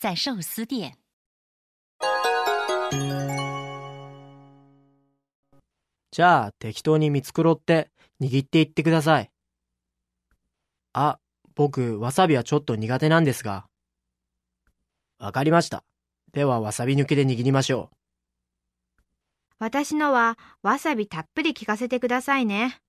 在寿司店。じゃあ適当に見繕って握っていってください。あ、僕、わさびはちょっと苦手なんですが。わかりました。ではわさび抜きで握りましょう。私のはわさびたっぷり効かせてくださいね。